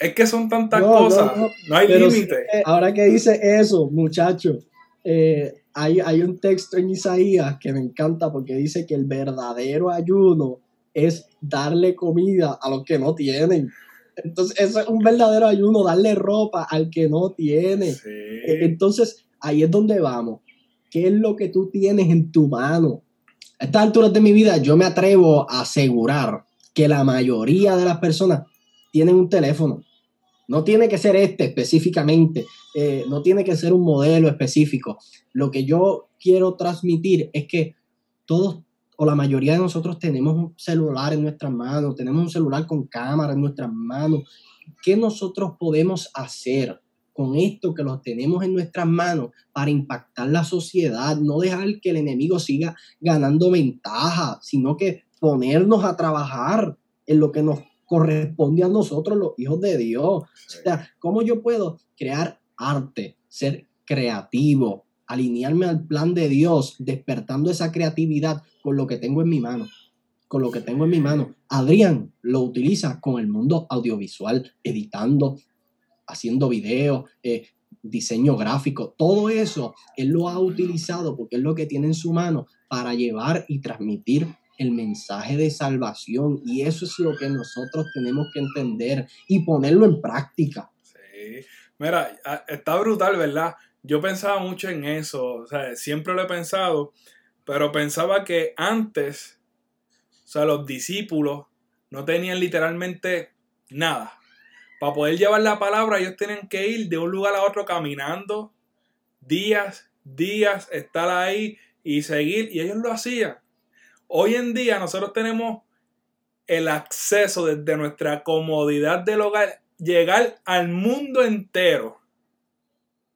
[SPEAKER 2] Es que son tantas cosas, no, hay límite.
[SPEAKER 1] ahora que dice eso, muchacho, eh, hay, hay un texto en Isaías que me encanta porque dice que el verdadero ayuno es darle comida a los que no tienen. Entonces, eso es un verdadero ayuno, darle ropa al que no tiene. E, entonces, ahí es donde vamos. ¿Qué es lo que tú tienes en tu mano? A estas alturas de mi vida, yo me atrevo a asegurar que la mayoría de las personas tienen un teléfono. No tiene que ser este específicamente, eh, no tiene que ser un modelo específico. Lo que yo quiero transmitir es que todos o la mayoría de nosotros tenemos un celular en nuestras manos, tenemos un celular con cámara en nuestras manos. ¿Qué nosotros podemos hacer con esto que lo tenemos en nuestras manos para impactar la sociedad? No dejar que el enemigo siga ganando ventaja, sino que ponernos a trabajar en lo que nos corresponde a nosotros los hijos de Dios. O sea, ¿cómo yo puedo crear arte, ser creativo, alinearme al plan de Dios, despertando esa creatividad con lo que tengo en mi mano? Con lo que tengo en mi mano. Adrián lo utiliza con el mundo audiovisual, editando, haciendo videos, eh, diseño gráfico, todo eso él lo ha utilizado porque es lo que tiene en su mano para llevar y transmitir el mensaje de salvación y eso es lo que nosotros tenemos que entender y ponerlo en práctica.
[SPEAKER 2] Sí, mira, está brutal, ¿verdad? Yo pensaba mucho en eso, o sea, siempre lo he pensado, pero pensaba que antes, o sea, los discípulos no tenían literalmente nada. Para poder llevar la palabra, ellos tenían que ir de un lugar a otro caminando días, días, estar ahí y seguir, y ellos lo hacían. Hoy en día nosotros tenemos el acceso desde nuestra comodidad del hogar, llegar al mundo entero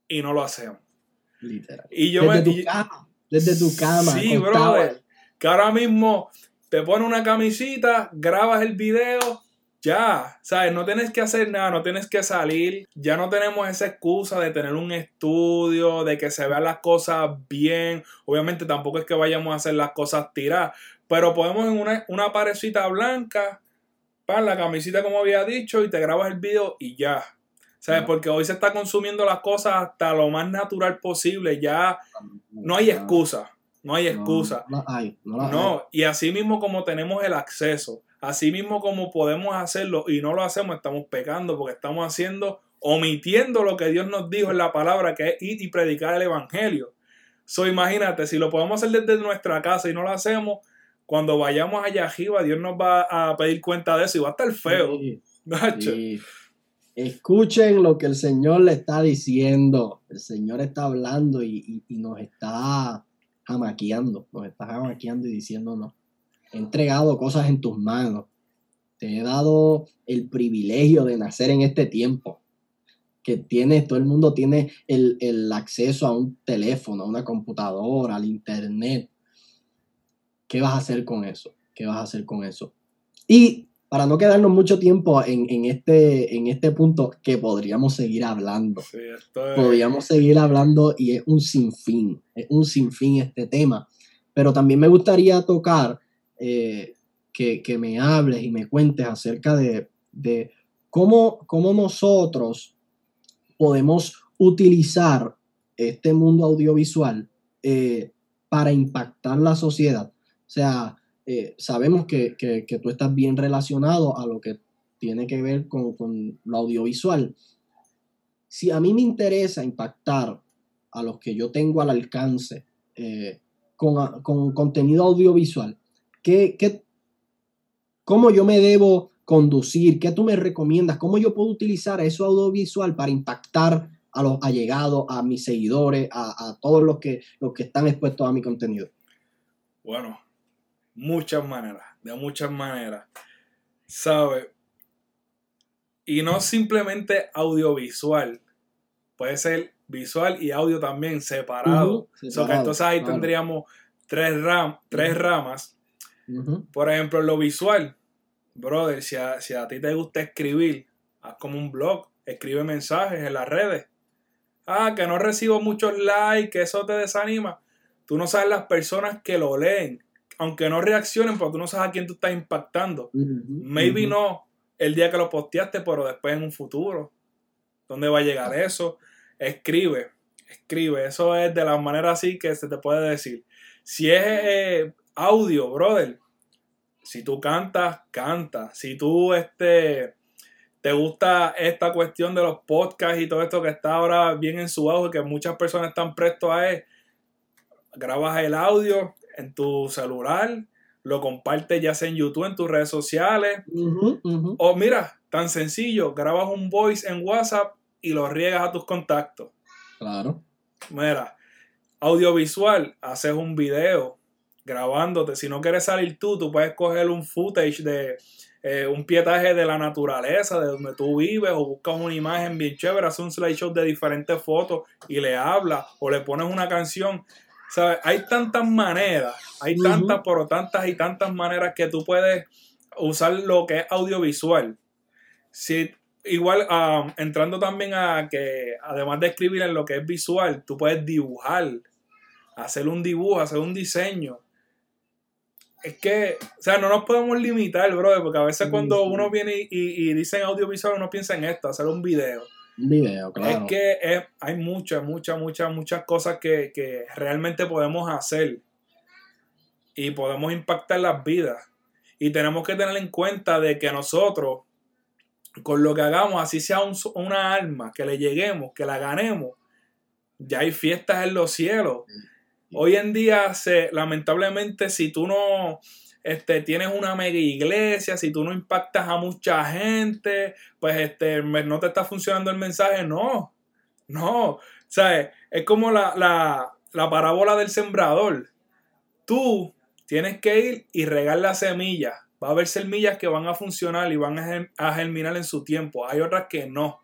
[SPEAKER 2] y no lo hacemos.
[SPEAKER 1] Literal. Y yo desde tu cama, desde tu cama.
[SPEAKER 2] Sí, brother. Que ahora mismo te pones una camisita, grabas el video, ya, ¿sabes? No tienes que hacer nada, no tienes que salir. Ya no tenemos esa excusa de tener un estudio, de que se vean las cosas bien. Obviamente tampoco es que vayamos a hacer las cosas tiradas, pero podemos en una, una parecita blanca, para la camisita como había dicho, y te grabas el video y ya. ¿Sabes? Porque hoy se está consumiendo las cosas hasta lo más natural posible. Ya no hay excusa. No hay excusa.
[SPEAKER 1] No, hay,
[SPEAKER 2] no, y así mismo como tenemos el acceso Así mismo como podemos hacerlo y no lo hacemos, estamos pecando porque estamos haciendo, omitiendo lo que Dios nos dijo en la palabra, que es ir y predicar el Evangelio. So, imagínate, si lo podemos hacer desde nuestra casa y no lo hacemos, cuando vayamos allá arriba, Dios nos va a pedir cuenta de eso y va a estar feo.
[SPEAKER 1] Escuchen lo que el Señor le está diciendo. El Señor está hablando y, y nos está jamaqueando, nos está jamaqueando y diciéndonos he entregado cosas en tus manos, te he dado el privilegio de nacer en este tiempo, que tienes, todo el mundo tiene el, acceso a un teléfono, a una computadora, al internet. ¿Qué vas a hacer con eso? ¿Qué vas a hacer con eso? Y para no quedarnos mucho tiempo en, este, en este punto, que podríamos seguir hablando. Podríamos seguir hablando y es un sinfín, es un sinfín este tema. Pero también me gustaría tocar eh, que, me hables y me cuentes acerca de, cómo, cómo nosotros podemos utilizar este mundo audiovisual eh, para impactar la sociedad. O sea, eh, sabemos que, tú estás bien relacionado a lo que tiene que ver con, con, lo audiovisual. Si a mí me interesa impactar a los que yo tengo al alcance con, con, contenido audiovisual, ¿qué, qué, ¿cómo yo me debo conducir? ¿Qué tú me recomiendas? ¿Cómo yo puedo utilizar eso audiovisual para impactar a los allegados, a mis seguidores, a, a todos los que, los que están expuestos a mi contenido?
[SPEAKER 2] Bueno, muchas maneras, de muchas maneras. ¿Sabe? Y no simplemente audiovisual, puede ser visual y audio también separado. entonces ahí tendríamos tres, ram, tres ramas. Por ejemplo, lo visual. Brother, si a, si a ti te gusta escribir, haz como un blog, escribe mensajes en las redes. Ah, que no recibo muchos likes, que eso te desanima. Tú no sabes las personas que lo leen, aunque no reaccionen, porque tú no sabes a quién tú estás impactando. Maybe no el día que lo posteaste, pero después en un futuro. ¿Dónde va a llegar eso? Escribe, escribe. Eso es de la manera así que se te puede decir. Si es eh, audio, brother, si tú cantas, canta. Si tú este, te gusta esta cuestión de los podcasts y todo esto que está ahora bien en su auge, que muchas personas están prestos a él, grabas el audio en tu celular, lo compartes ya sea en YouTube, en tus redes sociales. O mira, tan sencillo, grabas un voice en WhatsApp y lo riegas a tus contactos.
[SPEAKER 1] Claro.
[SPEAKER 2] Mira, audiovisual, haces un video grabándote. Si no quieres salir tú, tú puedes coger un footage de eh, un pietaje de la naturaleza, de donde tú vives, o buscas una imagen bien chévere, haces un slideshow de diferentes fotos y le hablas, o le pones una canción. ¿Sabes? Hay tantas maneras, hay tantas, pero tantas y tantas maneras que tú puedes usar lo que es audiovisual. Si, igual, um, entrando también a que, además de escribir en lo que es visual, tú puedes dibujar, hacer un dibujo, hacer un diseño es que, o sea, no nos podemos limitar, brother, porque a veces cuando uno viene y, y, dice audiovisual, uno piensa en esto, hacer un video.
[SPEAKER 1] Un video, claro.
[SPEAKER 2] Es que hay muchas, muchas, muchas, muchas cosas que, que realmente podemos hacer y podemos impactar las vidas. Y tenemos que tener en cuenta de que nosotros, con lo que hagamos, así sea un, una alma, que le lleguemos, que la ganemos, ya hay fiestas en los cielos. Hoy en día, se, lamentablemente, si tú no este, tienes una mega iglesia, si tú no impactas a mucha gente, pues este, no te está funcionando el mensaje. No, no. ¿Sabes? Es como la, la, parábola del sembrador. Tú tienes que ir y regar la semilla. Va a haber semillas que van a funcionar y van a germinar en su tiempo. Hay otras que no.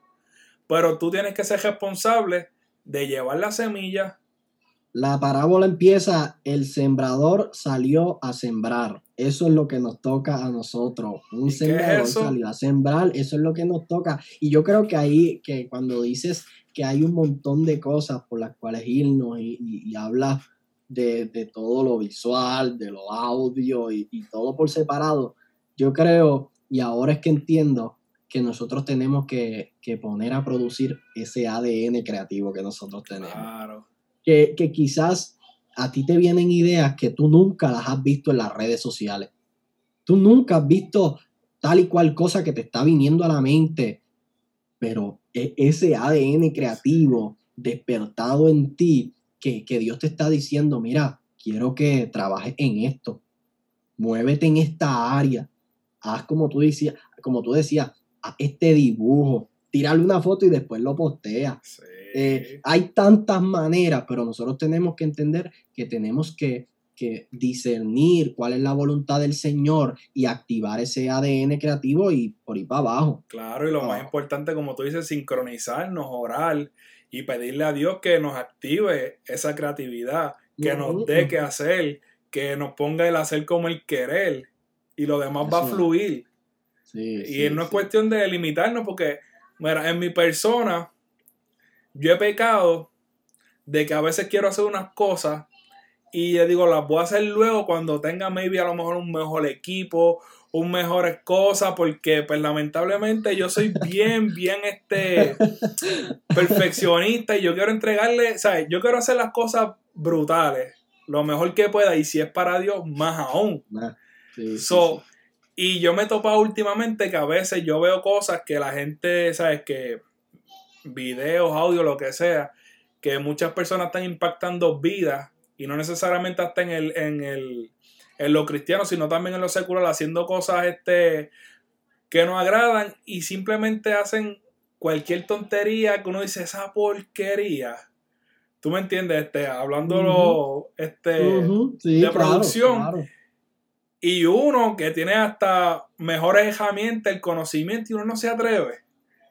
[SPEAKER 2] Pero tú tienes que ser responsable de llevar la semilla,
[SPEAKER 1] la parábola empieza, el sembrador salió a sembrar. Eso es lo que nos toca a nosotros. Un sembrador salió a sembrar, eso es lo que nos toca. Y yo creo que ahí, que cuando dices que hay un montón de cosas por las cuales irnos y, y, hablas de, todo lo visual, de lo audio y, y todo por separado, yo creo, y ahora es que entiendo, que nosotros tenemos que, que, poner a producir ese ADN creativo que nosotros tenemos. Claro que, quizás a ti te vienen ideas que tú nunca las has visto en las redes sociales. Tú nunca has visto tal y cual cosa que te está viniendo a la mente, pero e, ese ADN creativo despertado en ti, que, que Dios te está diciendo, mira, quiero que trabajes en esto, muévete en esta área, haz como tú decías, como tú decías, haz este dibujo, tírale una foto y después lo postea. Eh, hay tantas maneras, pero nosotros tenemos que entender que tenemos que, discernir cuál es la voluntad del Señor y activar ese ADN creativo y por ir para abajo.
[SPEAKER 2] Claro, y lo más importante, como tú dices, sincronizarnos, orar y pedirle a Dios que nos active esa creatividad, que nos dé que hacer, que nos ponga el hacer como el querer y lo demás va a fluir. y no es cuestión de limitarnos porque, mira, en mi persona, yo he pecado de que a veces quiero hacer unas cosas y yo digo, las voy a hacer luego cuando tenga maybe a lo mejor un mejor equipo, un mejores cosas, porque pues lamentablemente yo soy bien, bien este perfeccionista y yo quiero entregarle, ¿sabes? Yo quiero hacer las cosas brutales, lo mejor que pueda y si es para Dios, más aún. So, Y yo me he topado últimamente que a veces yo veo cosas que la gente, ¿sabes? Que videos, audio, lo que sea, que muchas personas están impactando vidas y no necesariamente hasta en el, en el, en lo cristiano, sino también en lo secular, haciendo cosas este, que nos agradan y simplemente hacen cualquier tontería que uno dice, esa porquería. ¿Tú me entiendes? Este, hablándolo este, de producción. Y uno que tiene hasta mejores herramientas, el conocimiento, y uno no se atreve.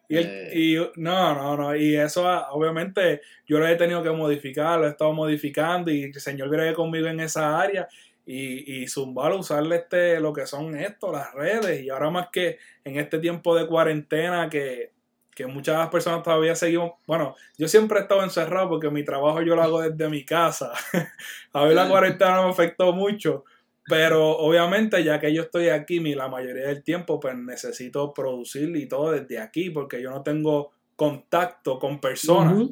[SPEAKER 2] Y, eh. no, no, no. Y eso obviamente yo lo he tenido que modificar, lo he estado modificando y el Señor viene conmigo en esa área y, y zumbar, usarle este, lo que son esto, las redes. Y ahora más que en este tiempo de cuarentena que, que muchas personas todavía seguimos, bueno, yo siempre he estado encerrado porque mi trabajo yo lo hago desde mi casa. A ver, la cuarentena me afectó mucho. Pero obviamente, ya que yo estoy aquí, la mayoría del tiempo, pues necesito producir y todo desde aquí, porque yo no tengo contacto con personas.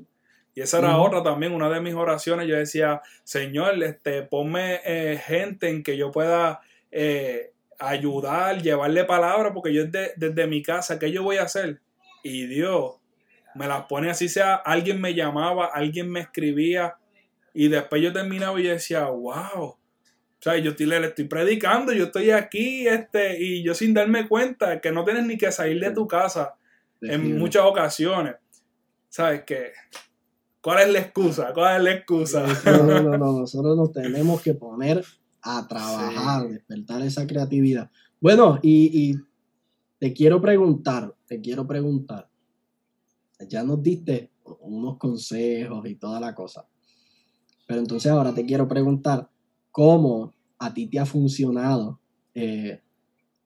[SPEAKER 2] Y esa era otra también, una de mis oraciones. Yo decía, Señor, este, ponme eh, gente en que yo pueda eh, ayudar, llevarle palabra, porque yo desde, desde mi casa, ¿qué yo voy a hacer? Y Dios me las pone así sea, alguien me llamaba, alguien me escribía, y después yo terminaba y yo decía, wow sea, yo estoy, le, estoy predicando, yo estoy aquí, este, y yo sin darme cuenta que no tienes ni que salir de tu casa en muchas ocasiones. ¿Sabes qué? ¿Cuál es la excusa? ¿Cuál es la excusa?
[SPEAKER 1] No, no, no, nosotros nos tenemos que poner a trabajar, despertar esa creatividad. Bueno, y, y te quiero preguntar, te quiero preguntar, ya nos diste unos consejos y toda la cosa, pero entonces ahora te quiero preguntar, cómo a ti te ha funcionado eh,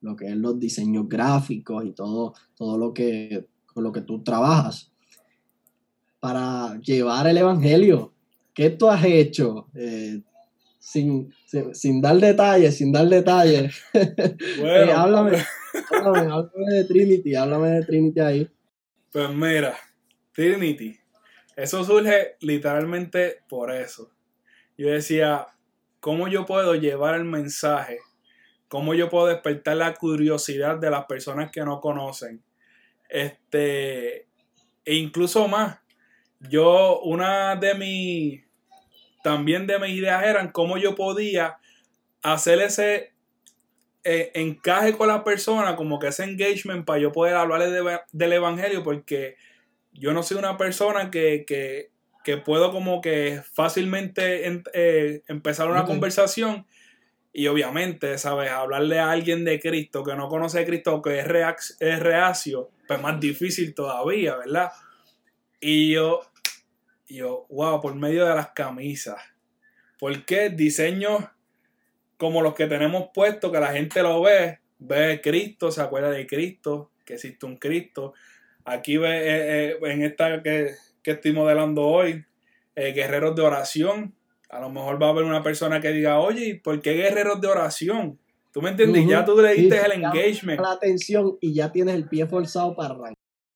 [SPEAKER 1] lo que es los diseños gráficos y todo, todo lo que con lo que tú trabajas para llevar el evangelio. ¿Qué tú has hecho? Eh, sin, dar detalles, sin dar detalles. Eh, háblame, háblame, háblame de Trinity, háblame de Trinity ahí.
[SPEAKER 2] Pues mira, Trinity, eso surge literalmente por eso. Yo decía, cómo yo puedo llevar el mensaje, cómo yo puedo despertar la curiosidad de las personas que no conocen. Este, e incluso más, yo, una de mis, también de mis ideas eran cómo yo podía hacer ese eh, encaje con la persona, como que ese engagement para yo poder hablarle del Evangelio, porque yo no soy una persona que, que que puedo como que fácilmente eh, empezar una conversación y obviamente, ¿sabes? Hablarle a alguien de Cristo que no conoce a Cristo, que es, es reacio, pues más difícil todavía, ¿verdad? Y yo, yo, wow, por medio de las camisas. ¿Por qué diseños como los que tenemos puestos, que la gente lo ve, ve Cristo, se acuerda de Cristo, que existe un Cristo? Aquí ve eh, eh, en esta que que estoy modelando hoy, eh, guerreros de oración. A lo mejor va a haber una persona que diga, oye, ¿por qué guerreros de oración? ¿Tú me entiendes? Ya tú le diste el engagement.
[SPEAKER 1] La atención y ya tienes el pie forzado para arrancar.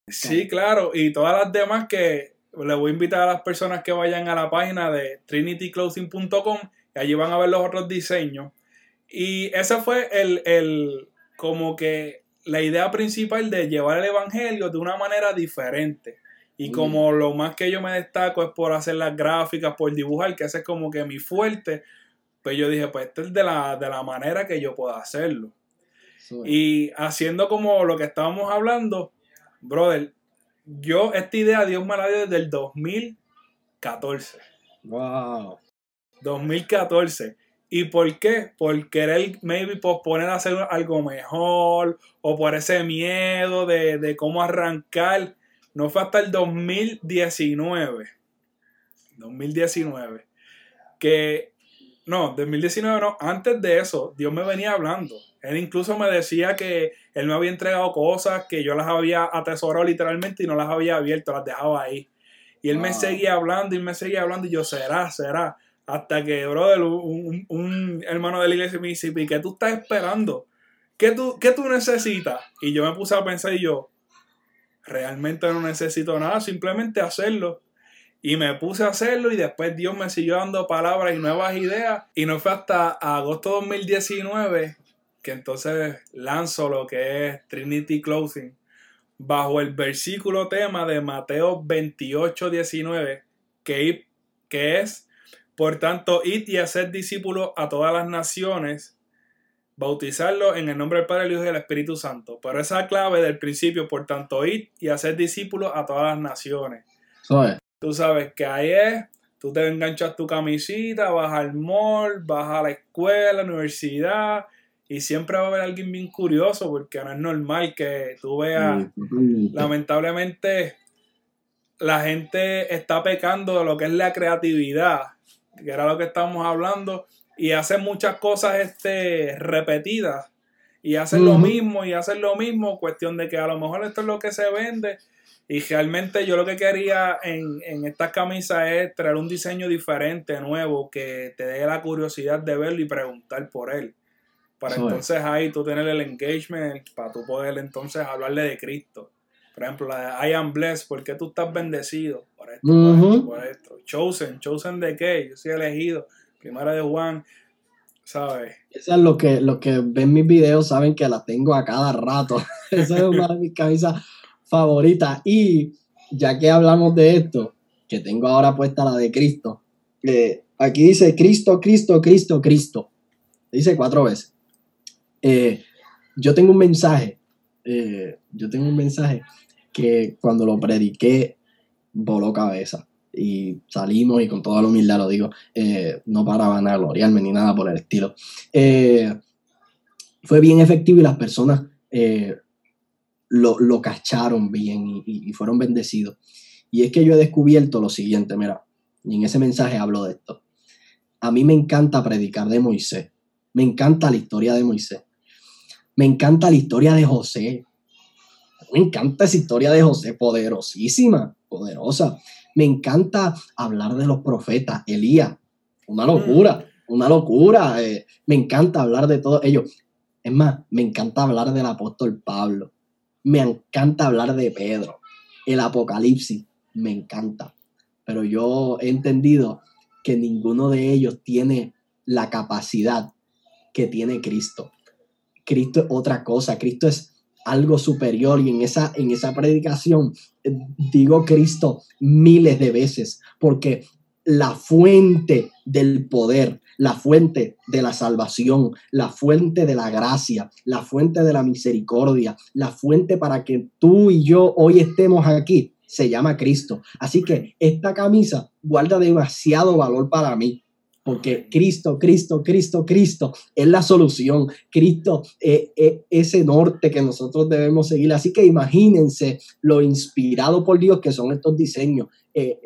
[SPEAKER 2] Sí, claro. Y todas las demás que le voy a invitar a las personas que vayan a la página de trinityclothing.com y allí van a ver los otros diseños. Y esa fue el, el, como que la idea principal de llevar el evangelio de una manera diferente. Y como lo más que yo me destaco es por hacer las gráficas, por dibujar, que ese es como que mi fuerte, pues yo dije, pues este es de la, de la manera que yo puedo hacerlo. Y haciendo como lo que estábamos hablando, brother, yo esta idea Dios me la dio desde el 2014.
[SPEAKER 1] Wow.
[SPEAKER 2] 2014. ¿Y por qué? Por querer maybe posponer a hacer algo mejor o por ese miedo de, de cómo arrancar no fue hasta el 2019. 2019. Que, no, 2019 no, antes de eso, Dios me venía hablando. Él incluso me decía que él me había entregado cosas que yo las había atesorado literalmente y no las había abierto, las dejaba ahí. Y él me seguía hablando y me seguía hablando y yo, será, será. Hasta que, brother, un, un hermano de la iglesia me dice, ¿y qué tú estás esperando? ¿Qué tú, ¿Qué tú necesitas? Y yo me puse a pensar y yo, realmente no necesito nada, simplemente hacerlo. Y me puse a hacerlo y después Dios me siguió dando palabras y nuevas ideas. Y no fue hasta agosto 2019 que entonces lanzo lo que es Trinity Clothing bajo el versículo tema de Mateo 28, 19, que, que es, Por tanto, id y hacer discípulos a todas las naciones, bautizarlos en el nombre del Padre, el Hijo y del Espíritu Santo. Pero esa clave del principio, por tanto, id y hacer discípulos a todas las naciones. Tú sabes que ahí es, tú te enganchas tu camisita, vas al mall, vas a la escuela, a la universidad, y siempre va a haber alguien bien curioso, porque no es normal que tú veas, lamentablemente, la gente está pecando de lo que es la creatividad, que era lo que estábamos hablando, y hacen muchas cosas este, repetidas, y hacen lo mismo, y hacen lo mismo, cuestión de que a lo mejor esto es lo que se vende, y realmente yo lo que quería en, en estas camisas es traer un diseño diferente, nuevo, que te dé la curiosidad de verlo y preguntar por él. Para entonces ahí tú tener el engagement, para tú poder entonces hablarle de Cristo. Por ejemplo, la de I am blessed, ¿por qué tú estás bendecido? Por esto, por esto, por esto. Chosen, chosen de qué? Yo soy elegido. Primera de Juan, ¿sabes?
[SPEAKER 1] Eso es que, lo que ven mis videos, saben que la tengo a cada rato. Esa es una de mis camisas favorita. Y ya que hablamos de esto, que tengo ahora puesta la de Cristo, aquí dice Cristo, Cristo, Cristo, Cristo. Dice cuatro veces. Eh, yo tengo un mensaje, eh, yo tengo un mensaje que cuando lo prediqué voló cabeza y salimos y con toda la humildad lo digo, no para vanagloriarme ni nada por el estilo. fue bien efectivo y las personas lo, cacharon bien y, fueron bendecidos. Y es que yo he descubierto lo siguiente, mira, y en ese mensaje hablo de esto. A mí me encanta predicar de Moisés, me encanta la historia de Moisés, me encanta la historia de José, me encanta esa historia de José, poderosísima, poderosa. Me encanta hablar de los profetas, Elías, una locura, una locura. Eh, me encanta hablar de todos ellos. Es más, me encanta hablar del apóstol Pablo. Me encanta hablar de Pedro, el Apocalipsis, me encanta. Pero yo he entendido que ninguno de ellos tiene la capacidad que tiene Cristo. Cristo es otra cosa, Cristo es algo superior y en esa, en esa predicación eh, digo Cristo miles de veces porque la fuente del poder, la fuente de la salvación, la fuente de la gracia, la fuente de la misericordia, la fuente para que tú y yo hoy estemos aquí, se llama Cristo. Así que esta camisa guarda demasiado valor para mí. Porque Cristo, Cristo, Cristo, Cristo es la solución. Cristo es, ese norte que nosotros debemos seguir. Así que imagínense lo inspirado por Dios que son estos diseños. Eh,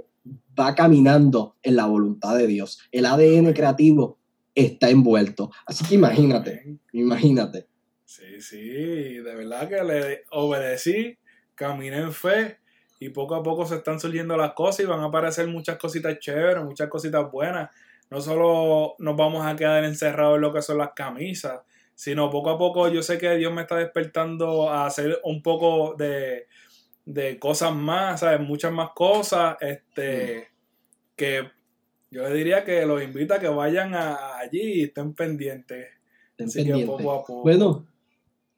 [SPEAKER 1] va caminando en la voluntad de Dios. El ADN creativo está envuelto. Así que imagínate, imagínate.
[SPEAKER 2] Sí, sí, de verdad que le obedecí, caminé en fe y poco a poco se están surgiendo las cosas y van a aparecer muchas cositas chéveres, muchas cositas buenas. No solo nos vamos a quedar encerrados en lo que son las camisas, sino poco a poco yo sé que Dios me está despertando a hacer un poco de, de cosas más, ¿sabes? Muchas más cosas, este, que yo le diría que los invito a que vayan allí y estén pendientes.
[SPEAKER 1] Bueno,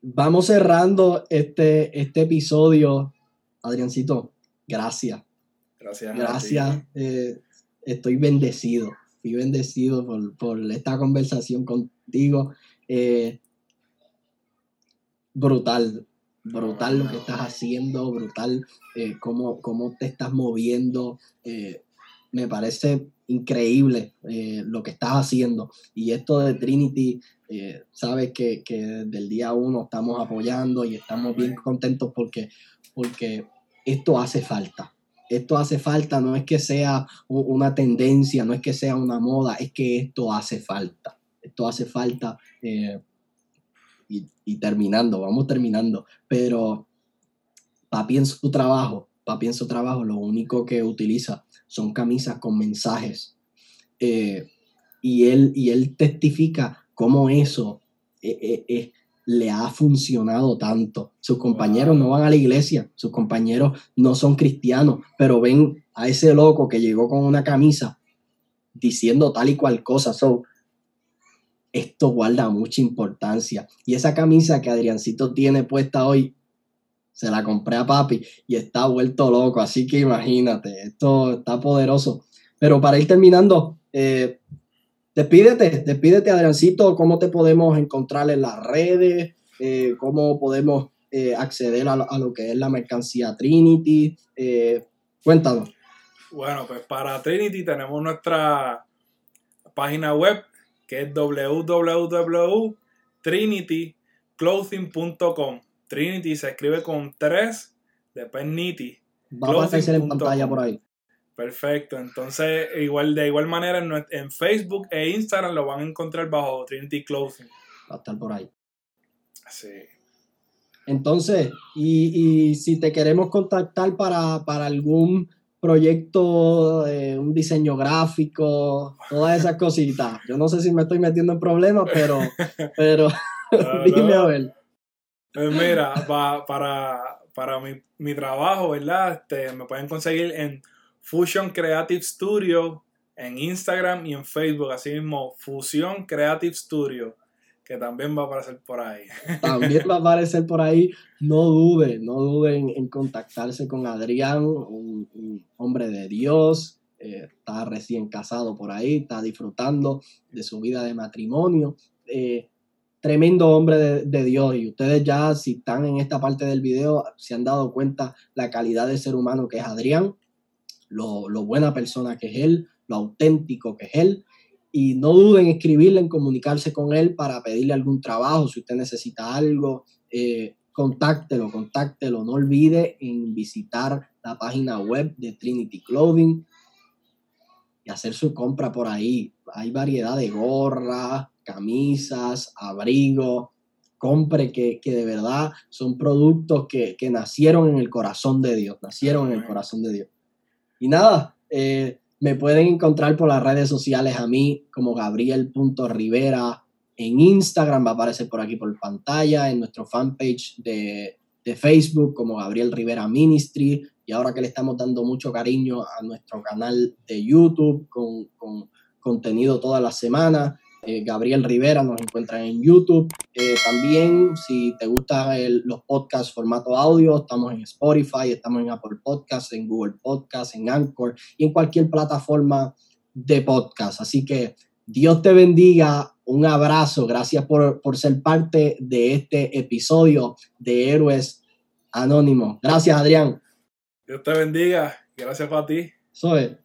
[SPEAKER 1] vamos cerrando este, este episodio. Adriancito, gracias.
[SPEAKER 2] Gracias.
[SPEAKER 1] Gracias. Eh, estoy bendecido. Fui bendecido por, esta conversación contigo. Eh, brutal brutal lo que estás haciendo, brutal eh, cómo, te estás moviendo. Eh, me parece increíble lo que estás haciendo. Y esto de Trinity, sabes que, que, desde el día uno estamos apoyando y estamos bien contentos porque, porque esto hace falta. Esto hace falta, no es que sea una tendencia, no es que sea una moda, es que esto hace falta. Esto hace falta y, terminando, vamos terminando, pero papi en su trabajo, papi en su trabajo, lo único que utiliza son camisas con mensajes. Eh, y, él, y él testifica cómo eso eh, eh, le ha funcionado tanto. Sus compañeros no van a la iglesia, sus compañeros no son cristianos, pero ven a ese loco que llegó con una camisa diciendo tal y cual cosa. So, esto guarda mucha importancia. Y esa camisa que Adriancito tiene puesta hoy, se la compré a papi y está vuelto loco. Así que imagínate, esto está poderoso. Pero para ir terminando, Eh, despídete, despídete, Adriancito, cómo te podemos encontrar en las redes, eh, cómo podemos eh, acceder a, a, lo que es la mercancía Trinity. cuéntanos.
[SPEAKER 2] Bueno, pues para Trinity tenemos nuestra página web que es www.trinityclothing.com. Trinity se escribe con 3, después Nitty.
[SPEAKER 1] Va a aparecer en pantalla por ahí.
[SPEAKER 2] Perfecto, entonces igual de igual manera en, en, Facebook e Instagram lo van a encontrar bajo Trinity Clothing.
[SPEAKER 1] Va a estar por ahí.
[SPEAKER 2] Sí.
[SPEAKER 1] Entonces, y, y si te queremos contactar para, para algún proyecto, un diseño gráfico, todas esas cositas. Yo no sé si me estoy metiendo en problemas, pero, pero dime a ver.
[SPEAKER 2] Pues mira, para, para mi, mi, trabajo, ¿verdad? Este, me pueden conseguir en Fusion Creative Studio en Instagram y en Facebook, así mismo, Fusion Creative Studio que también va a aparecer por ahí.
[SPEAKER 1] También va a aparecer por ahí. No duden, no duden en contactarse con Adrián, un, hombre de Dios. Eh, está recién casado por ahí, está disfrutando de su vida de matrimonio. Eh, tremendo hombre de, Dios. Y ustedes ya, si están en esta parte del video, se han dado cuenta la calidad de ser humano que es Adrián, lo, lo buena persona que es él, lo auténtico que es él y no duden en escribirle, en comunicarse con él para pedirle algún trabajo, si usted necesita algo, eh, contáctelo, contáctelo. No olvide en visitar la página web de Trinity Clothing y hacer su compra por ahí. Hay variedad de gorras, camisas, abrigos. Compre que, de verdad son productos que, nacieron en el corazón de Dios, nacieron en el corazón de Dios. Y nada, eh, me pueden encontrar por las redes sociales a mí como Gabriel.rivera. En Instagram va a aparecer por aquí por pantalla, en nuestro fanpage de, de Facebook como Gabriel Rivera Ministry. Y ahora que le estamos dando mucho cariño a nuestro canal de YouTube con, con contenido toda la semana. Eh, Gabriel Rivera, nos encuentran en YouTube. Eh, también, si te gustan los podcasts formato audio, estamos en Spotify, estamos en Apple Podcasts, en Google Podcasts, en Anchor y en cualquier plataforma de podcast. Así que Dios te bendiga. Un abrazo. Gracias por, por ser parte de este episodio de Héroes Anónimos. Gracias, Adrián.
[SPEAKER 2] Dios te bendiga. Gracias para ti.
[SPEAKER 1] Soy.